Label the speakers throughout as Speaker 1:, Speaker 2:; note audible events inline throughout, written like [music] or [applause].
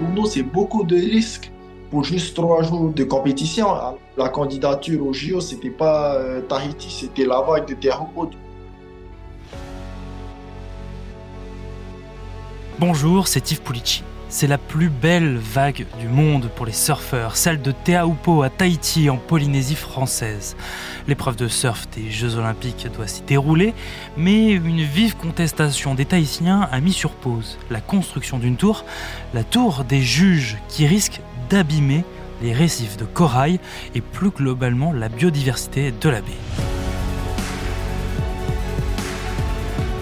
Speaker 1: pour nous, c'est beaucoup de risques pour juste trois jours de compétition. La candidature au JO, c'était pas euh, Tahiti, c'était la vague de Terre-Haute.
Speaker 2: Bonjour, c'est Yves Pulici. C'est la plus belle vague du monde pour les surfeurs, celle de Teahupo à Tahiti en Polynésie française. L'épreuve de surf des Jeux Olympiques doit s'y dérouler, mais une vive contestation des Tahitiens a mis sur pause la construction d'une tour, la tour des juges qui risque d'abîmer les récifs de corail et plus globalement la biodiversité de la baie.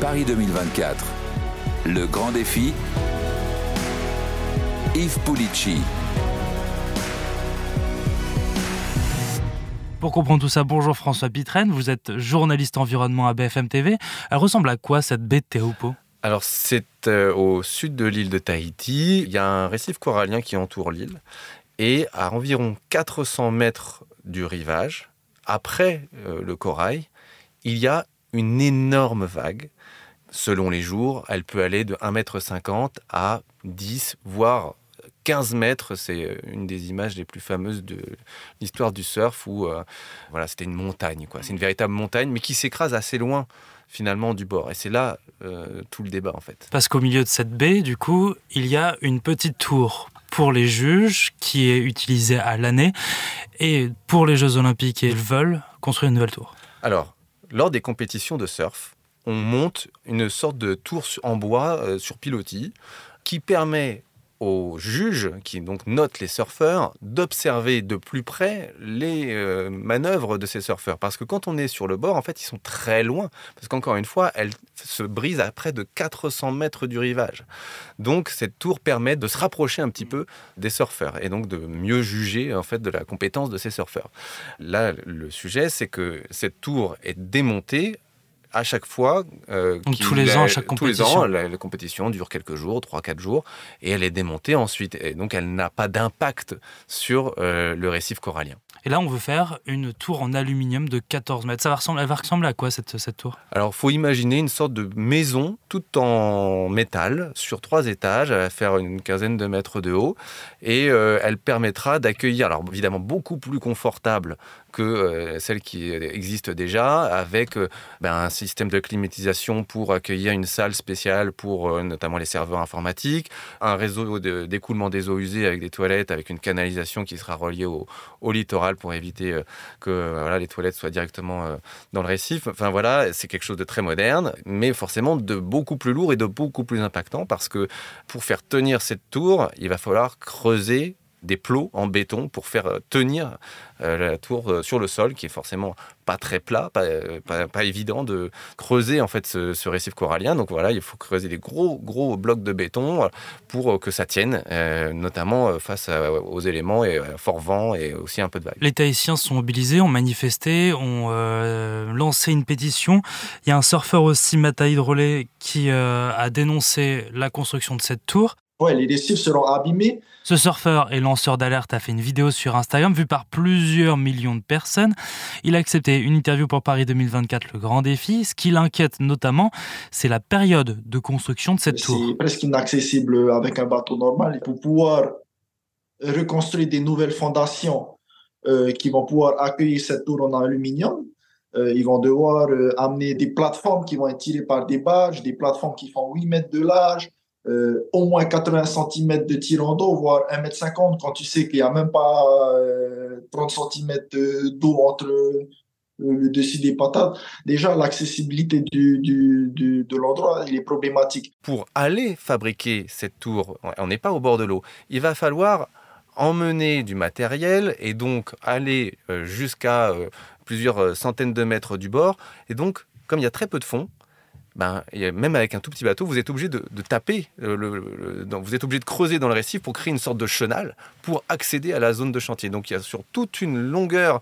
Speaker 3: Paris 2024, le grand défi Yves Pulici.
Speaker 2: Pour comprendre tout ça, bonjour François Pitraine, vous êtes journaliste environnement à BFM TV. Elle ressemble à quoi cette baie de Tehupo
Speaker 4: alors c'est euh, au sud de l'île de Tahiti, il y a un récif corallien qui entoure l'île et à environ 400 mètres du rivage, après euh, le corail, il y a une énorme vague. Selon les jours, elle peut aller de 1,50 m à 10, voire 15 mètres, c'est euh, une des images les plus fameuses de l'histoire du surf où euh, voilà, c'était une montagne, quoi. C'est une véritable montagne, mais qui s'écrase assez loin finalement du bord. Et c'est là euh, tout le débat en fait.
Speaker 2: Parce qu'au milieu de cette baie, du coup, il y a une petite tour pour les juges qui est utilisée à l'année et pour les Jeux Olympiques, ils veulent construire une nouvelle tour.
Speaker 4: Alors, lors des compétitions de surf, on monte une sorte de tour en bois sur pilotis qui permet aux juges, qui donc notent les surfeurs, d'observer de plus près les euh, manœuvres de ces surfeurs. Parce que quand on est sur le bord, en fait, ils sont très loin. Parce qu'encore une fois, elle se brise à près de 400 mètres du rivage. Donc, cette tour permet de se rapprocher un petit peu des surfeurs et donc de mieux juger en fait de la compétence de ces surfeurs. Là, le sujet, c'est que cette tour est démontée à chaque fois.
Speaker 2: Euh, tous les ans, chaque compétition. Tous
Speaker 4: les ans, la, compétition dure quelques jours, 3-4 jours, et elle est démontée ensuite. Et donc, elle n'a pas d'impact sur euh, le récif corallien.
Speaker 2: Et là, on veut faire une tour en aluminium de 14 mètres. Ça va ressembler, elle va ressembler à quoi cette, cette tour?
Speaker 4: Alors, il faut imaginer une sorte de maison toute en métal sur trois étages. Elle va faire une quinzaine de mètres de haut et euh, elle permettra d'accueillir, alors évidemment beaucoup plus confortable que euh, celle qui existe déjà, avec euh, ben, un système de climatisation pour accueillir une salle spéciale pour euh, notamment les serveurs informatiques, un réseau d'écoulement des eaux usées avec des toilettes, avec une canalisation qui sera reliée au, littoral pour éviter que les toilettes soient directement dans le récif. Enfin voilà, c'est quelque chose de très moderne, mais forcément de beaucoup plus lourd et de beaucoup plus impactant parce que pour faire tenir cette tour, il va falloir creuser des plots en béton pour faire euh, tenir euh, la tour euh, sur le sol, qui est forcément pas très plat, pas, évident de creuser en fait ce, récif corallien. Donc voilà, il faut creuser des gros gros blocs de béton pour que ça tienne, notamment face aux éléments et fort vent et aussi un peu de vague.
Speaker 2: Les Tahitiens sont mobilisés, ont manifesté, ont lancé une pétition. Il y a un surfeur aussi, Mataïd Rollet, qui a dénoncé la construction de cette tour.
Speaker 1: Ouais, les récifs seront abîmés.
Speaker 2: Ce surfeur et lanceur d'alerte a fait une vidéo sur Instagram vue par plusieurs millions de personnes. Il a accepté une interview pour Paris 2024, le grand défi. Ce qui l'inquiète notamment, c'est la période de construction de cette tour.
Speaker 1: C'est presque inaccessible avec un bateau normal. Pour pouvoir reconstruire des nouvelles fondations euh, qui vont pouvoir accueillir cette tour en aluminium, euh, ils vont devoir euh, amener des plateformes qui vont être tirées par des barges, des plateformes qui font 8 mètres de large, euh, au moins 80 cm de tirant d'eau, voire 1 m 50 quand tu sais qu'il n'y a même pas 30 euh, cm d'eau entre le dessus des patates. Déjà, l'accessibilité du, de l'endroit, est problématique.
Speaker 4: Pour aller fabriquer cette tour, on n'est pas au bord de l'eau. Il va falloir emmener du matériel et donc aller euh, jusqu'à plusieurs centaines de mètres du bord. Et donc, comme il y a très peu de fond, ben, même avec un tout petit bateau, vous êtes obligé de, taper, le, vous êtes obligé de creuser dans le récif pour créer une sorte de chenal pour accéder à la zone de chantier. Donc il y a sur toute une longueur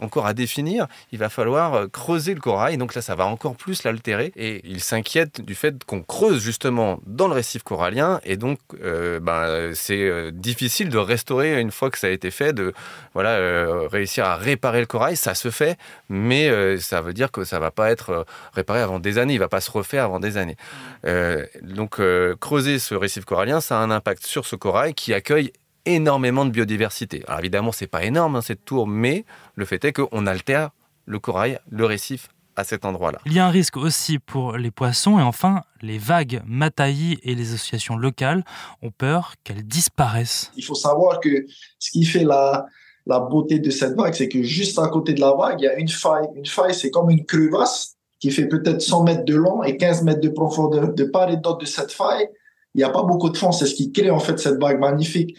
Speaker 4: encore à définir, il va falloir creuser le corail. Donc là, ça va encore plus l'altérer. Et il s'inquiète du fait qu'on creuse justement dans le récif corallien. Et donc, ben, c'est difficile de restaurer une fois que ça a été fait, de voilà, réussir à réparer le corail. Ça se fait, mais ça veut dire que ça va pas être réparé avant des années. Il va pas se refaire avant des années. donc, creuser ce récif corallien, ça a un impact sur ce corail qui accueille énormément de biodiversité. Alors évidemment, c'est pas énorme hein, cette tour, mais le fait est qu'on altère le corail, le récif à cet endroit-là.
Speaker 2: Il y a un risque aussi pour les poissons et enfin, les vagues Mataï et les associations locales ont peur qu'elles disparaissent.
Speaker 1: Il faut savoir que ce qui fait la, la beauté de cette vague, c'est que juste à côté de la vague, il y a une faille. Une faille, c'est comme une crevasse qui fait peut-être 100 mètres de long et 15 mètres de profondeur. De part et d'autre de cette faille, il n'y a pas beaucoup de fond. C'est ce qui crée en fait cette vague magnifique.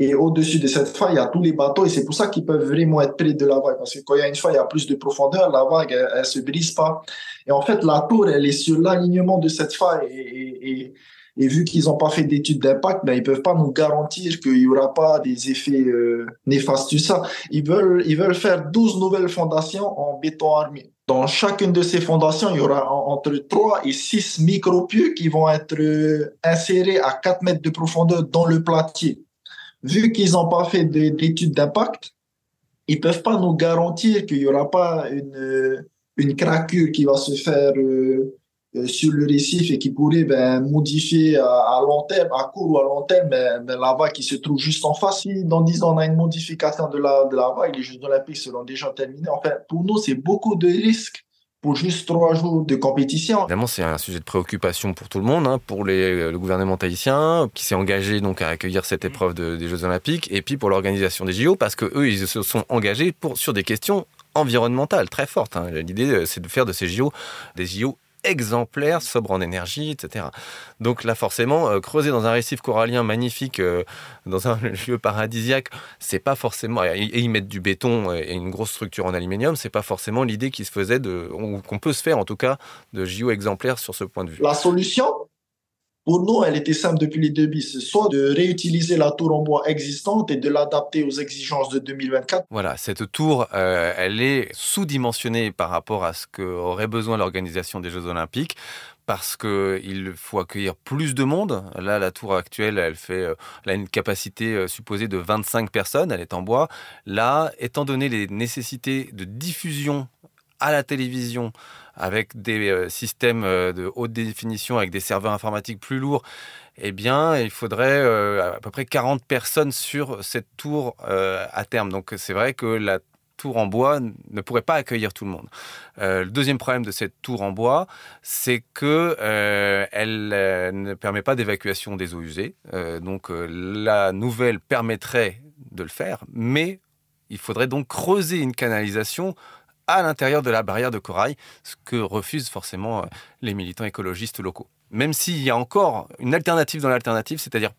Speaker 1: Et au-dessus de cette faille, il y a tous les bateaux et c'est pour ça qu'ils peuvent vraiment être près de la vague. Parce que quand il y a une faille, il y a plus de profondeur, la vague, elle, ne se brise pas. Et en fait, la tour, elle est sur l'alignement de cette faille. Et, vu qu'ils n'ont pas fait d'études d'impact, ben, ils peuvent pas nous garantir qu'il y aura pas des effets euh, néfastes de ça. Ils veulent, ils veulent faire 12 nouvelles fondations en béton armé. Dans chacune de ces fondations, il y aura entre 3 et 6 micropieux qui vont être euh, insérés à 4 mètres de profondeur dans le platier vu qu'ils n'ont pas fait d'études d'impact, ils peuvent pas nous garantir qu'il y aura pas une, euh, une craquure qui va se faire euh, sur le récif et qui pourrait ben, modifier à, long terme, à court ou à long terme, ben, ben, la vague qui se trouve juste en face. Si dans 10 ans on a une modification de la, de la vague, les Jeux Olympiques seront déjà terminés. Enfin, pour nous, c'est beaucoup de risques pour juste trois jours de compétition.
Speaker 4: Évidemment, c'est un sujet de préoccupation pour tout le monde, hein, pour les, le gouvernement tahitien qui s'est engagé donc à accueillir cette épreuve des Jeux Olympiques, et puis pour l'organisation des JO parce que eux, ils se sont engagés pour, sur des questions environnementales très fortes. Hein. L'idée, euh, c'est de faire de ces JO des JO exemplaire, sobre en énergie, etc. Donc là, forcément, euh, creuser dans un récif corallien magnifique, euh, dans un [laughs] lieu paradisiaque, c'est pas forcément et, y mettre du béton et une grosse structure en aluminium, c'est pas forcément l'idée qui se faisait de, qu'on peut se faire en tout cas, de JO exemplaire sur ce point de vue.
Speaker 1: La solution, pour nous, elle était simple depuis les débuts. C'est soit de réutiliser la tour en bois existante et de l'adapter aux exigences de 2024.
Speaker 4: Voilà, cette tour, euh, elle est sous-dimensionnée par rapport à ce qu'aurait besoin l'organisation des Jeux Olympiques parce qu'il faut accueillir plus de monde. Là, la tour actuelle, elle, fait, euh, elle a une capacité euh, supposée de 25 personnes, elle est en bois. Là, étant donné les nécessités de diffusion à la télévision, avec des euh, systèmes euh, de haute définition, avec des serveurs informatiques plus lourds, eh bien, il faudrait euh, à peu près 40 personnes sur cette tour à terme. Donc, c'est vrai que la tour en bois ne pourrait pas accueillir tout le monde. le deuxième problème de cette tour en bois, c'est que elle ne permet pas d'évacuation des eaux usées. donc, la nouvelle permettrait de le faire, mais il faudrait donc creuser une canalisation à l'intérieur de la barrière de corail, ce que refusent forcément euh, les militants écologistes locaux. Même s'il y a encore une alternative dans l'alternative, c'est-à-dire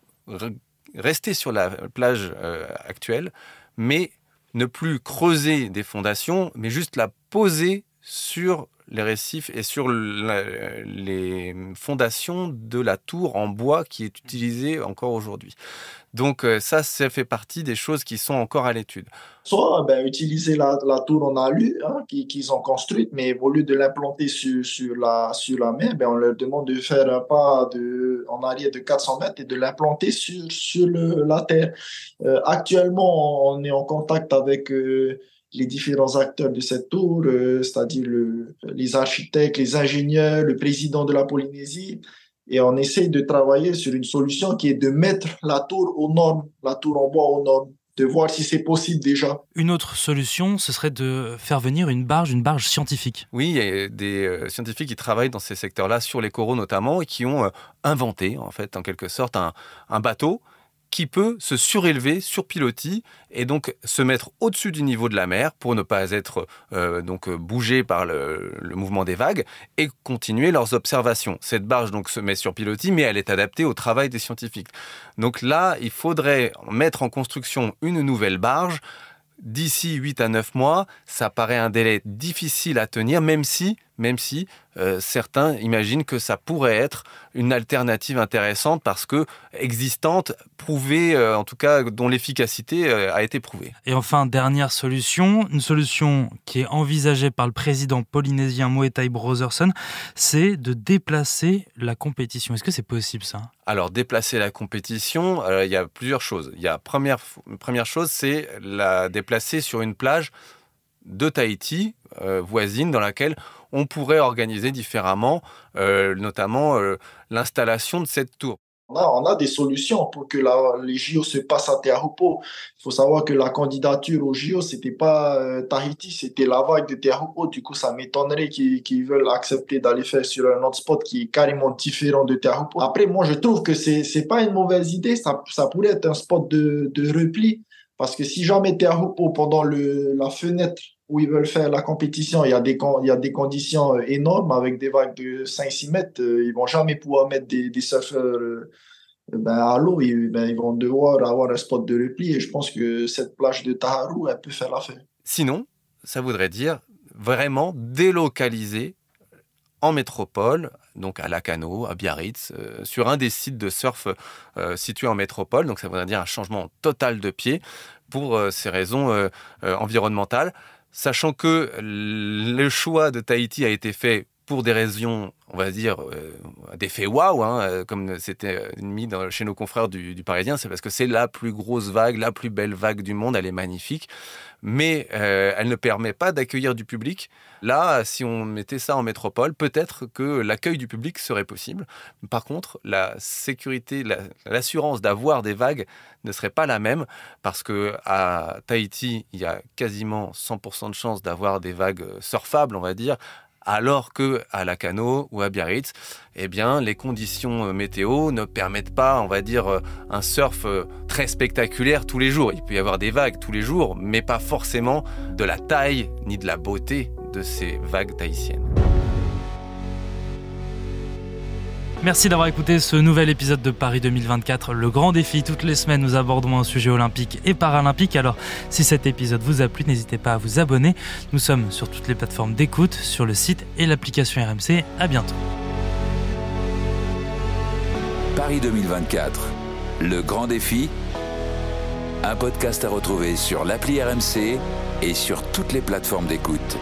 Speaker 4: rester sur la plage euh, actuelle, mais ne plus creuser des fondations, mais juste la poser sur les récifs et sur les fondations de la tour en bois qui est utilisée encore aujourd'hui. Donc euh, ça, ça fait partie des choses qui sont encore à l'étude.
Speaker 1: Soit ben, utiliser la, tour en alu hein, qu'ils ont construite, mais au lieu de l'implanter sur, sur, la, sur la mer, ben, on leur demande de faire un pas de, en arrière de 400 mètres et de l'implanter sur, sur la terre. Euh, actuellement, on est en contact avec... Euh, les différents acteurs de cette tour, c'est-à-dire le, les architectes, les ingénieurs, le président de la Polynésie, et on essaie de travailler sur une solution qui est de mettre la tour aux normes, la tour en bois aux normes, de voir si c'est possible déjà.
Speaker 2: Une autre solution, ce serait de faire venir une barge, une barge scientifique.
Speaker 4: Oui, il y a des euh, scientifiques qui travaillent dans ces secteurs-là, sur les coraux notamment, et qui ont euh, inventé, en fait, en quelque sorte, un, un bateau qui peut se surélever sur pilotis et donc se mettre au-dessus du niveau de la mer pour ne pas être euh, donc bougé par le, mouvement des vagues et continuer leurs observations. Cette barge donc se met sur pilotis, mais elle est adaptée au travail des scientifiques. Donc là, il faudrait mettre en construction une nouvelle barge d'ici 8 à 9 mois. Ça paraît un délai difficile à tenir, même si même si euh, certains imaginent que ça pourrait être une alternative intéressante parce que existante, prouvée, euh, en tout cas dont l'efficacité euh, a été prouvée.
Speaker 2: Et enfin, dernière solution, une solution qui est envisagée par le président polynésien Moetai Brotherson, c'est de déplacer la compétition. Est-ce que c'est possible ça?
Speaker 4: Alors déplacer la compétition, il y a plusieurs choses. Il y a première première chose, c'est la déplacer sur une plage de Tahiti voisine dans laquelle on pourrait organiser différemment, euh, notamment euh, l'installation de cette tour.
Speaker 1: On a, des solutions pour que les JO se passent à Teahupo. Il faut savoir que la candidature aux JO, c'était pas euh, Tahiti, c'était la vague de Teahupo. Du coup, ça m'étonnerait qu'ils veulent accepter d'aller faire sur un autre spot qui est carrément différent de Teahupo. Après, moi, je trouve que c'est c'est pas une mauvaise idée. Ça, pourrait être un spot de repli. Parce que si jamais Teahupo, pendant le, la fenêtre où ils veulent faire la compétition, il y a des, conditions euh, énormes avec des vagues de 5-6 mètres. Euh, ils vont jamais pouvoir mettre des, des surfeurs euh, ben, à l'eau. Ils, ben, ils vont devoir avoir un spot de repli. Et je pense que cette plage de Taharu, elle peut faire l'affaire.
Speaker 4: Sinon, ça voudrait dire vraiment délocaliser en métropole, donc à Lacano, à Biarritz, sur un des sites de surf situés en métropole. Donc ça voudrait dire un changement total de pied pour ces raisons environnementales sachant que le choix de Tahiti a été fait pour des raisons, on va dire, euh, d'effet waouh, hein, euh, comme c'était euh, mis chez nos confrères du, Parisien, c'est parce que c'est la plus grosse vague, la plus belle vague du monde, elle est magnifique, mais elle ne permet pas d'accueillir du public. Là, si on mettait ça en métropole, peut-être que l'accueil du public serait possible. Par contre, la sécurité, l'assurance d'avoir des vagues ne serait pas la même, parce que à Tahiti, il y a quasiment 100% de chances d'avoir des vagues surfables, on va dire, alors que à Lacano ou à Biarritz, eh bien, les conditions euh, météo ne permettent pas, on va dire, euh, un surf euh, très spectaculaire tous les jours. Il peut y avoir des vagues tous les jours, mais pas forcément de la taille ni de la beauté de ces vagues tahitiennes.
Speaker 2: Merci d'avoir écouté ce nouvel épisode de Paris 2024, le grand défi. Toutes les semaines, nous abordons un sujet olympique et paralympique. Alors, si cet épisode vous a plu, n'hésitez pas à vous abonner. Nous sommes sur toutes les plateformes d'écoute, sur le site et l'application RMC. À bientôt.
Speaker 3: Paris 2024, le grand défi. Un podcast à retrouver sur l'appli RMC et sur toutes les plateformes d'écoute.